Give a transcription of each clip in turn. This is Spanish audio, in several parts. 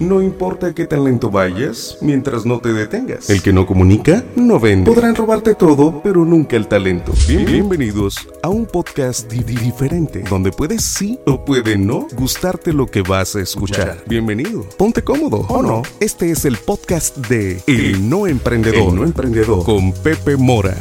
No importa qué tan lento vayas, mientras no te detengas. El que no comunica, no vende. Podrán robarte todo, pero nunca el talento. Bien- bienvenidos a un podcast di- di- diferente, donde puedes sí o puede no gustarte lo que vas a escuchar. Bienvenido. Ponte cómodo o no. Este es el podcast de El No Emprendedor. El No Emprendedor. Con Pepe Mora.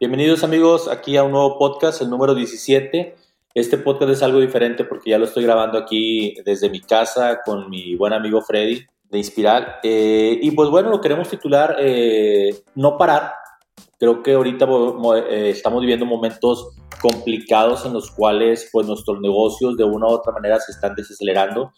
Bienvenidos amigos aquí a un nuevo podcast, el número 17. Este podcast es algo diferente porque ya lo estoy grabando aquí desde mi casa con mi buen amigo Freddy de Inspiral. Eh, y pues bueno, lo queremos titular eh, No parar. Creo que ahorita eh, estamos viviendo momentos complicados en los cuales pues nuestros negocios de una u otra manera se están desacelerando.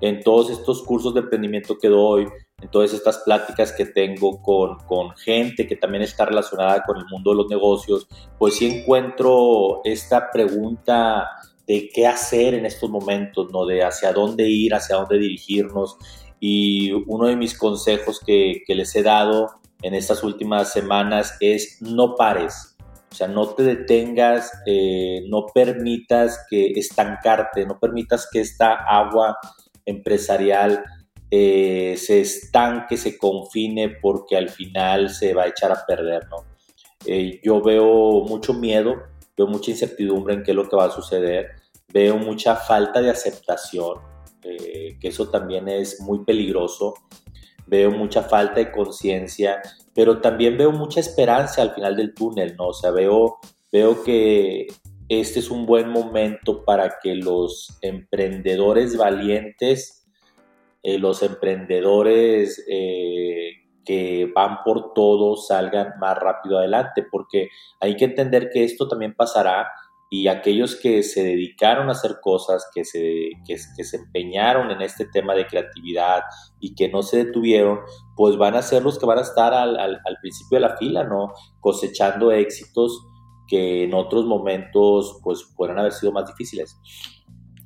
En todos estos cursos de emprendimiento que doy, en todas estas pláticas que tengo con, con gente que también está relacionada con el mundo de los negocios, pues sí encuentro esta pregunta de qué hacer en estos momentos, ¿no? De hacia dónde ir, hacia dónde dirigirnos. Y uno de mis consejos que, les he dado en estas últimas semanas es no pares. O sea, no te detengas, eh, no permitas que estancarte, no permitas que esta agua empresarial eh, se estanque, se confine, porque al final se va a echar a perder, ¿no? Eh, yo veo mucho miedo, veo mucha incertidumbre en qué es lo que va a suceder, veo mucha falta de aceptación, eh, que eso también es muy peligroso, veo mucha falta de conciencia, pero también veo mucha esperanza al final del túnel, ¿no? O sea, veo, veo que este es un buen momento para que los emprendedores valientes, eh, los emprendedores eh, que van por todo salgan más rápido adelante, porque hay que entender que esto también pasará y aquellos que se dedicaron a hacer cosas, que se, que, se empeñaron en este tema de creatividad y que no se detuvieron, pues van a ser los que van a estar al, al, al principio de la fila, ¿no? Cosechando éxitos que en otros momentos pues pueden haber sido más difíciles.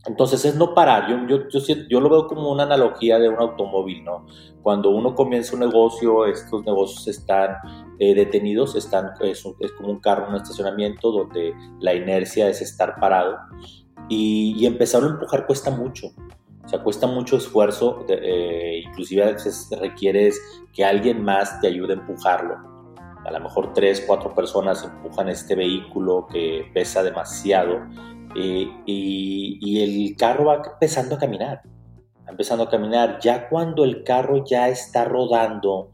Entonces es no parar, yo, lo veo como una analogía de un automóvil, ¿no? Cuando uno comienza un negocio, estos negocios están eh, detenidos, están, es como un carro en un estacionamiento donde la inercia es estar parado y, y empezar a empujar cuesta mucho. O sea, cuesta mucho esfuerzo, de- eh, inclusive a veces requieres que alguien más te ayude a empujarlo. A lo mejor tres, cuatro personas empujan este vehículo que pesa demasiado eh, y, el carro va empezando a caminar, va empezando a caminar. Ya cuando el carro ya está rodando,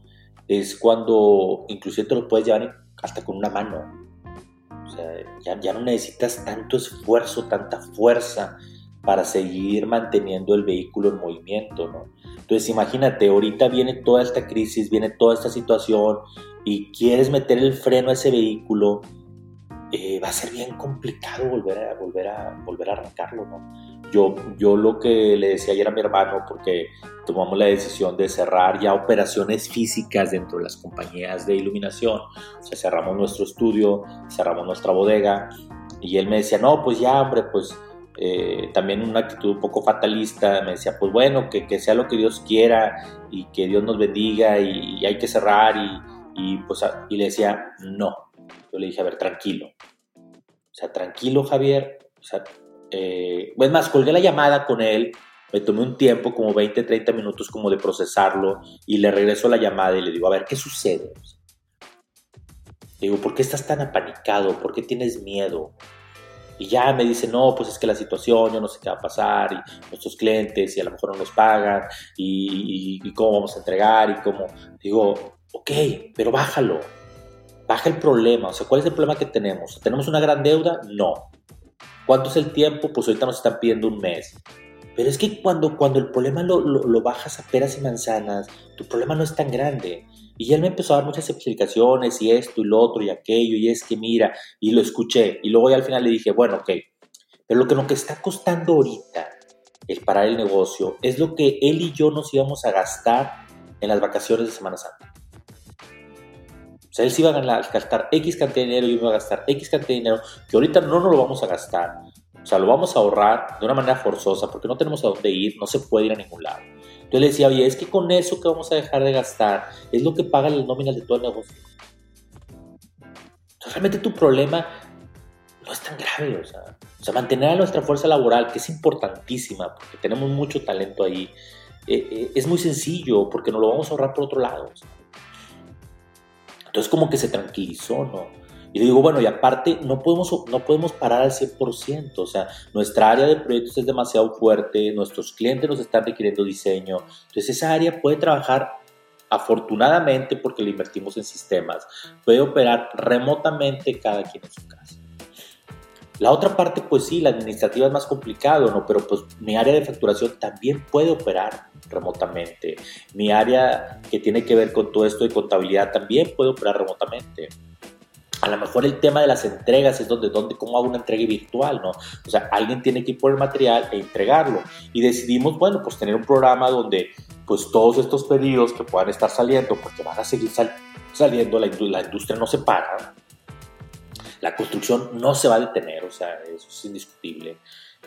es cuando inclusive te lo puedes llevar hasta con una mano. O sea, ya, ya no necesitas tanto esfuerzo, tanta fuerza para seguir manteniendo el vehículo en movimiento, ¿no? Entonces imagínate, ahorita viene toda esta crisis, viene toda esta situación y quieres meter el freno a ese vehículo, eh, va a ser bien complicado volver a, volver a, volver a arrancarlo, ¿no? Yo, yo lo que le decía ayer a mi hermano, porque tomamos la decisión de cerrar ya operaciones físicas dentro de las compañías de iluminación, o sea, cerramos nuestro estudio, cerramos nuestra bodega, y él me decía, no, pues ya, hombre, pues eh, también una actitud un poco fatalista, me decía, pues bueno, que, que sea lo que Dios quiera y que Dios nos bendiga y, y hay que cerrar y, y, pues, y le decía, no. Yo le dije, a ver, tranquilo. O sea, tranquilo, Javier. O sea, eh, es más, colgué la llamada con él, me tomé un tiempo, como 20, 30 minutos, como de procesarlo, y le regreso la llamada y le digo, a ver, ¿qué sucede? Le digo, ¿por qué estás tan apanicado? ¿Por qué tienes miedo? Y ya me dice, no, pues es que la situación, yo no sé qué va a pasar, y nuestros clientes, y a lo mejor no nos pagan, y, y- y cómo vamos a entregar, y cómo. Digo, ok, pero bájalo. Baja el problema. O sea, ¿cuál es el problema que tenemos? ¿Tenemos una gran deuda? No. ¿Cuánto es el tiempo? Pues ahorita nos están pidiendo un mes. Pero es que cuando, cuando el problema lo, lo- lo bajas a peras y manzanas, tu problema no es tan grande. Y él me empezó a dar muchas explicaciones y esto y lo otro y aquello y es que mira, y lo escuché. Y luego ya al final le dije, bueno, ok, pero lo que nos está costando ahorita el parar el negocio es lo que él y yo nos íbamos a gastar en las vacaciones de Semana Santa. O sea, él se iba a gastar X cantidad de dinero yo me a gastar X cantidad de dinero que ahorita no nos lo vamos a gastar. O sea, lo vamos a ahorrar de una manera forzosa porque no tenemos a dónde ir, no se puede ir a ningún lado. Entonces le decía, oye, es que con eso que vamos a dejar de gastar es lo que paga las nóminas de todo el negocio. Entonces realmente tu problema no es tan grave, o sea, O sea, mantener a nuestra fuerza laboral, que es importantísima, porque tenemos mucho talento ahí, eh, eh, es muy sencillo, porque nos lo vamos a ahorrar por otro lado. Entonces como que se tranquilizó, ¿no? Y le digo, bueno, y aparte no podemos, no podemos parar al 100%, o sea, nuestra área de proyectos es demasiado fuerte, nuestros clientes nos están requiriendo diseño, entonces esa área puede trabajar afortunadamente porque le invertimos en sistemas, puede operar remotamente cada quien en su casa. La otra parte, pues sí, la administrativa es más complicado, ¿no? Pero pues mi área de facturación también puede operar remotamente. Mi área que tiene que ver con todo esto de contabilidad también puede operar remotamente. A lo mejor el tema de las entregas es donde, donde, cómo hago una entrega virtual, ¿no? O sea, alguien tiene que ir por el material e entregarlo. Y decidimos, bueno, pues tener un programa donde, pues todos estos pedidos que puedan estar saliendo, porque van a seguir saliendo, la, la industria no se para, la construcción no se va a detener, o sea, eso es indiscutible.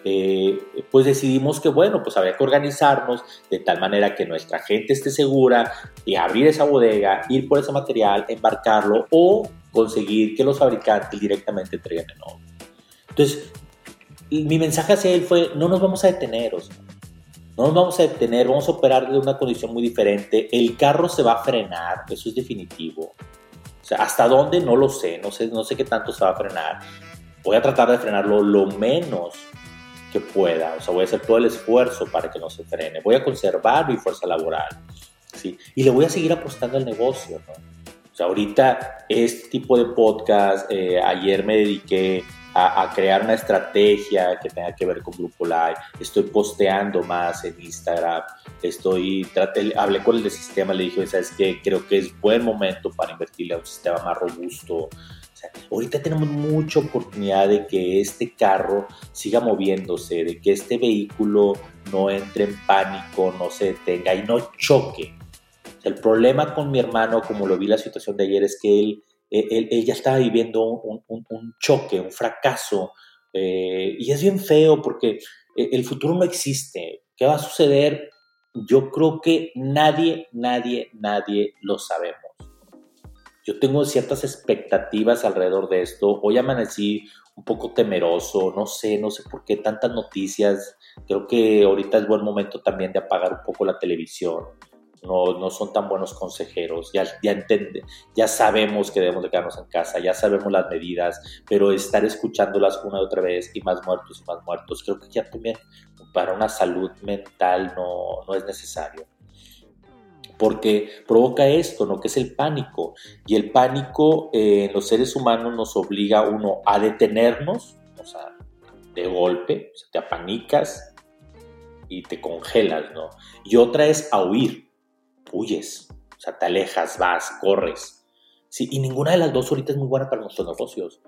Eh, pues decidimos que, bueno, pues habría que organizarnos de tal manera que nuestra gente esté segura de abrir esa bodega, ir por ese material, embarcarlo o conseguir que los fabricantes directamente entreguen el. Entonces, mi mensaje hacia él fue, no nos vamos a detener, o sea, no nos vamos a detener, vamos a operar de una condición muy diferente, el carro se va a frenar, eso es definitivo. O sea, hasta dónde no lo sé, no sé, no sé qué tanto se va a frenar. Voy a tratar de frenarlo lo menos que pueda, o sea, voy a hacer todo el esfuerzo para que no se frene. Voy a conservar mi fuerza laboral, ¿sí? Y le voy a seguir apostando al negocio, ¿no? O sea, ahorita este tipo de podcast, eh, ayer me dediqué a, crear una estrategia que tenga que ver con Grupo Live. Estoy posteando más en Instagram. Estoy, hablé con el de sistema, le dije, ¿sabes qué? Creo que es buen momento para invertirle a un sistema más robusto. ahorita tenemos mucha oportunidad de que este carro siga moviéndose, de que este vehículo no entre en pánico, no se detenga y no choque. el problema con mi hermano, como lo vi la situación de ayer, es que él él, ya estaba viviendo un, choque, un fracaso, eh, y es bien feo porque eh, el futuro no existe. ¿Qué va a suceder? Yo creo que nadie, nadie, nadie lo sabemos. Yo tengo ciertas expectativas alrededor de esto. Hoy amanecí un poco temeroso, no sé, no sé por qué tantas noticias. Creo que ahorita es buen momento también de apagar un poco la televisión no, no son tan buenos consejeros, ya, ya, ya sabemos que debemos de quedarnos en casa, ya sabemos las medidas, pero estar escuchándolas una y otra vez y más muertos y más muertos, creo que ya también para una salud mental no, no es necesario. Porque provoca esto, ¿no? Que es el pánico. Y el pánico eh, en los seres humanos nos obliga, uno, a detenernos, o sea, de golpe, te apanicas y te congelas, ¿no? Y otra es a huir huyes, o sea, te alejas, vas, corres. Sí, y ninguna de las dos ahorita es muy buena para nuestros negocios.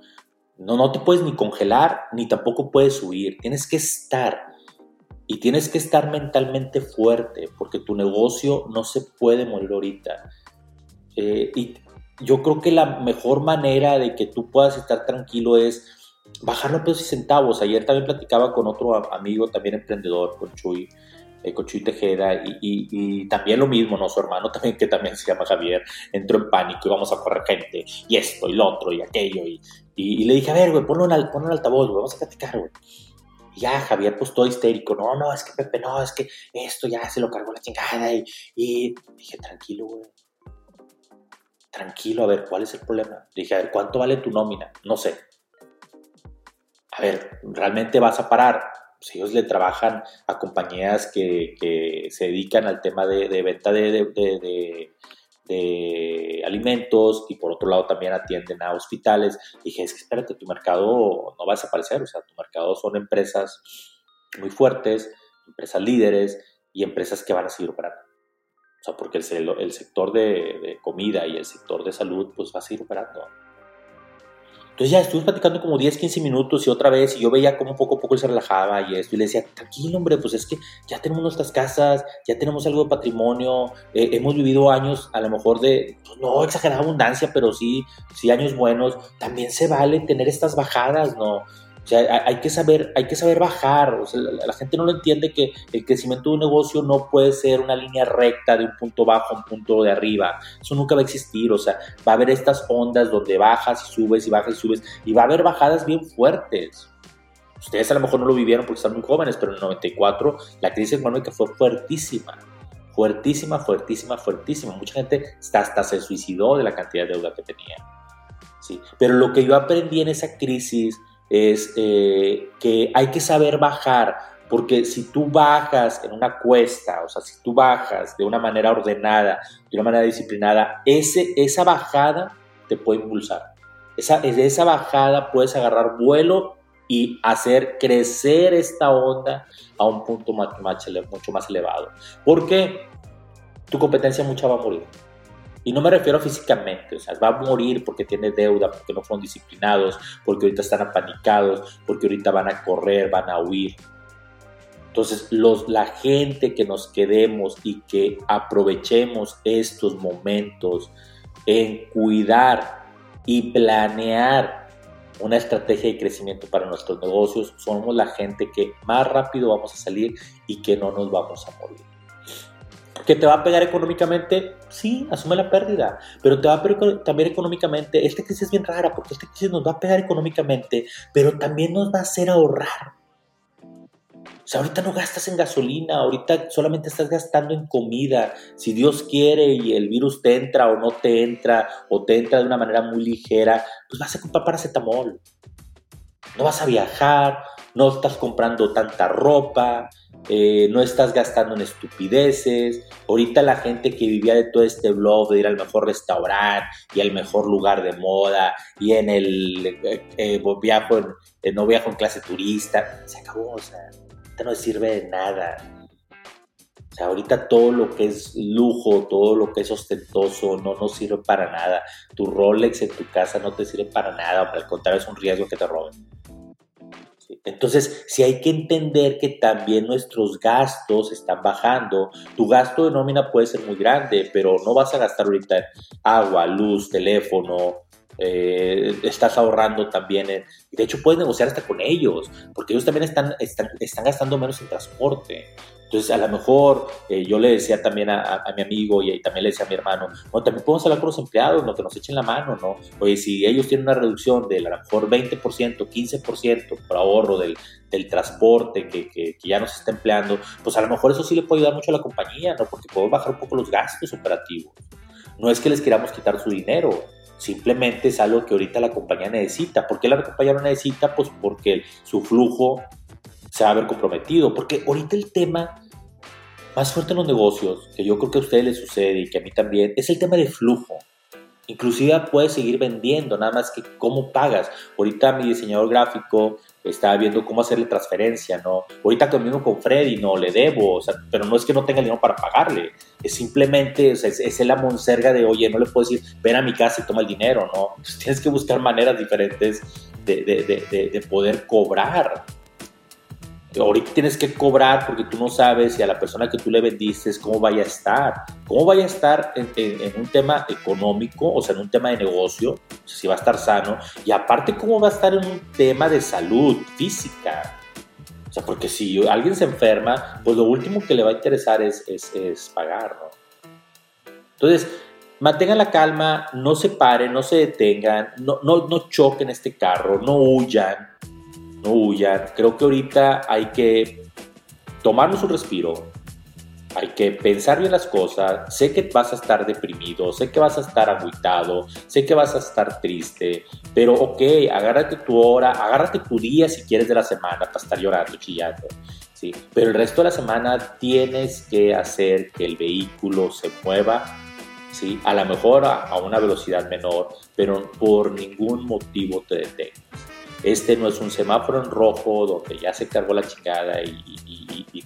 No, no te puedes ni congelar, ni tampoco puedes huir. Tienes que estar. Y tienes que estar mentalmente fuerte, porque tu negocio no se puede morir ahorita. Eh, y yo creo que la mejor manera de que tú puedas estar tranquilo es bajar los pesos y centavos. Ayer también platicaba con otro amigo, también emprendedor, con Chuy, eh, Cochuy Tejeda, y, también lo mismo, ¿no? Su hermano también, que también se llama Javier, entró en pánico y vamos a correr gente, y esto, y lo otro, y aquello, y, y, le dije, a ver, güey, ponlo en, ponlo en altavoz, güey, vamos a platicar, güey. Y ya, Javier, pues todo histérico, no, no, es que Pepe, no, es que esto ya se lo cargó la chingada, y, dije, tranquilo, güey. Tranquilo, a ver, ¿cuál es el problema? dije, a ver, ¿cuánto vale tu nómina? No sé. A ver, ¿realmente vas a parar? Pues, ellos le trabajan a compañías que, se dedican al tema de, venta de, alimentos y por otro lado también atienden a hospitales. dije, es que espérate, tu mercado no va a desaparecer, o sea, tu mercado son empresas muy fuertes, empresas líderes y empresas que van a seguir operando. O sea, porque el, el sector de, comida y el sector de salud pues va a seguir operando. Entonces ya estuvimos platicando como 10, 15 minutos y otra vez, y yo veía como poco a poco él se relajaba y esto, y le decía, tranquilo, hombre, pues es que ya tenemos nuestras casas, ya tenemos algo de patrimonio, eh, hemos vivido años a lo mejor de, pues, no exagerada abundancia, pero sí, sí años buenos, también se vale tener estas bajadas, ¿no? O sea, hay que saber, hay que saber bajar. O sea, la, gente no lo entiende que el crecimiento de un negocio no puede ser una línea recta de un punto bajo a un punto de arriba. Eso nunca va a existir. O sea, va a haber estas ondas donde bajas y subes y bajas y subes y va a haber bajadas bien fuertes. Ustedes a lo mejor no lo vivieron porque están muy jóvenes, pero en el 94 la crisis económica fue fuertísima. Fuertísima, fuertísima, fuertísima. Mucha gente hasta, hasta se suicidó de la cantidad de deuda que tenía. ¿sí? Pero lo que yo aprendí en esa crisis es eh, que hay que saber bajar, porque si tú bajas en una cuesta, o sea, si tú bajas de una manera ordenada, de una manera disciplinada, ese, esa bajada te puede impulsar. Esa, esa bajada puedes agarrar vuelo y hacer crecer esta onda a un punto mucho más elevado. Porque tu competencia mucha va a morir. Y no me refiero físicamente, o sea, va a morir porque tiene deuda, porque no fueron disciplinados, porque ahorita están apanicados, porque ahorita van a correr, van a huir. Entonces, los, la gente que nos quedemos y que aprovechemos estos momentos en cuidar y planear una estrategia de crecimiento para nuestros negocios, somos la gente que más rápido vamos a salir y que no nos vamos a morir. ¿Que te va a pegar económicamente? Sí, asume la pérdida, pero te va a pegar también económicamente. Esta crisis es bien rara porque esta crisis nos va a pegar económicamente, pero también nos va a hacer ahorrar. O sea, ahorita no gastas en gasolina, ahorita solamente estás gastando en comida. Si Dios quiere y el virus te entra o no te entra, o te entra de una manera muy ligera, pues vas a comprar paracetamol. No vas a viajar, no estás comprando tanta ropa, eh, no estás gastando en estupideces. Ahorita la gente que vivía de todo este blog, de ir al mejor restaurante y al mejor lugar de moda y en el eh, eh, viajo no viajo en clase turista, se acabó, o sea no sirve de nada. O sea, ahorita todo lo que es lujo, todo lo que es ostentoso, no nos sirve para nada. Tu Rolex en tu casa no te sirve para nada, al contrario es un riesgo que te roben. Entonces, si hay que entender que también nuestros gastos están bajando. Tu gasto de nómina puede ser muy grande, pero no vas a gastar ahorita agua, luz, teléfono, eh, estás ahorrando también. de hecho, puedes negociar hasta con ellos, porque ellos también están, están, están gastando menos en transporte. Entonces, a lo mejor eh, yo le decía también a, mi amigo y, también le decía a mi hermano, bueno, también podemos hablar con los empleados, ¿no? que nos echen la mano, ¿no? Oye, si ellos tienen una reducción de a lo mejor 20%, 15% por ahorro del, del transporte que, que, que, ya nos está empleando, pues a lo mejor eso sí le puede ayudar mucho a la compañía, ¿no? Porque podemos bajar un poco los gastos operativos. No es que les queramos quitar su dinero, Simplemente es algo que ahorita la compañía necesita. ¿Por qué la compañía lo necesita? Pues porque su flujo se va a ver comprometido. Porque ahorita el tema más fuerte en los negocios, que yo creo que a ustedes les sucede y que a mí también, es el tema de flujo. Inclusive puedes seguir vendiendo, nada más que cómo pagas. Ahorita mi diseñador gráfico estaba viendo cómo hacerle transferencia, ¿no? Ahorita conmigo con Freddy, no, le debo, pero no es que no tenga dinero para pagarle, es simplemente, o sea, es, la monserga de, oye, no le puedo decir, ven a mi casa y toma el dinero, ¿no? Tienes que buscar maneras diferentes de poder cobrar ahorita tienes que cobrar porque tú no sabes si a la persona que tú le vendiste cómo vaya a estar, cómo vaya a estar en, un tema económico, o sea, en un tema de negocio, si va a estar sano, y aparte cómo va a estar en un tema de salud física. O sea, porque si alguien se enferma, pues lo último que le va a interesar es, es, pagar, ¿no? Entonces, mantengan la calma, no se paren, no se detengan, no, no, no choquen este carro, no huyan, no huyan. Creo que ahorita hay que tomarnos un respiro, hay que pensar bien las cosas. Sé que vas a estar deprimido, sé que vas a estar agüitado, sé que vas a estar triste, pero ok, agárrate tu hora, agárrate tu día si quieres de la semana para estar llorando, chillando. ¿sí? Pero el resto de la semana tienes que hacer que el vehículo se mueva. ¿sí? A lo mejor a, a una velocidad menor, pero por ningún motivo te detengas. Este no es un semáforo en rojo donde ya se cargó la chingada y,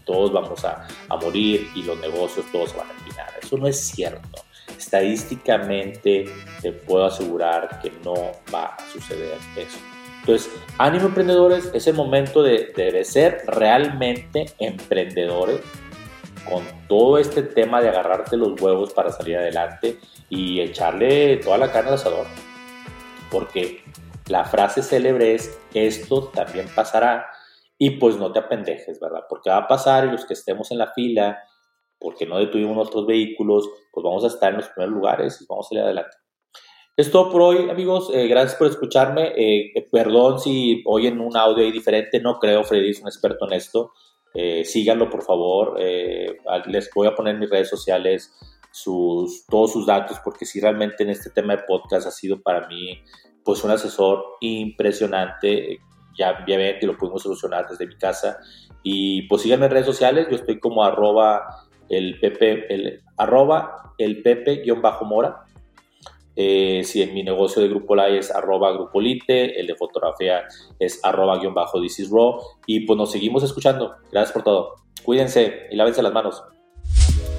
todos vamos a, morir y los negocios todos van a terminar. Eso no es cierto. Estadísticamente te puedo asegurar que no va a suceder eso. Entonces, ánimo emprendedores, es el momento de, de ser realmente emprendedores con todo este tema de agarrarte los huevos para salir adelante y echarle toda la carne al asador. Porque la frase célebre es, esto también pasará y pues no te apendejes, ¿verdad? Porque va a pasar y los que estemos en la fila, porque no detuvimos nuestros vehículos, pues vamos a estar en los primeros lugares y vamos a salir adelante. Es todo por hoy, amigos. Eh, gracias por escucharme. Eh, perdón si oyen un audio ahí diferente. No creo, Freddy es un experto en esto. Eh, síganlo, por favor. les voy a poner en mis redes sociales sus, todos sus datos, porque si realmente en este tema de podcast ha sido para mí pues un asesor impresionante. Ya, que lo pudimos solucionar desde mi casa. Y pues síganme en redes sociales. Yo estoy como arroba el pepe, el, arroba el pepe-mora eh, si en mi negocio de Grupo Lai es arroba Grupolite, el de fotografía es arroba guion bajo This is Raw. Y pues nos seguimos escuchando. Gracias por todo. Cuídense y lávense las manos.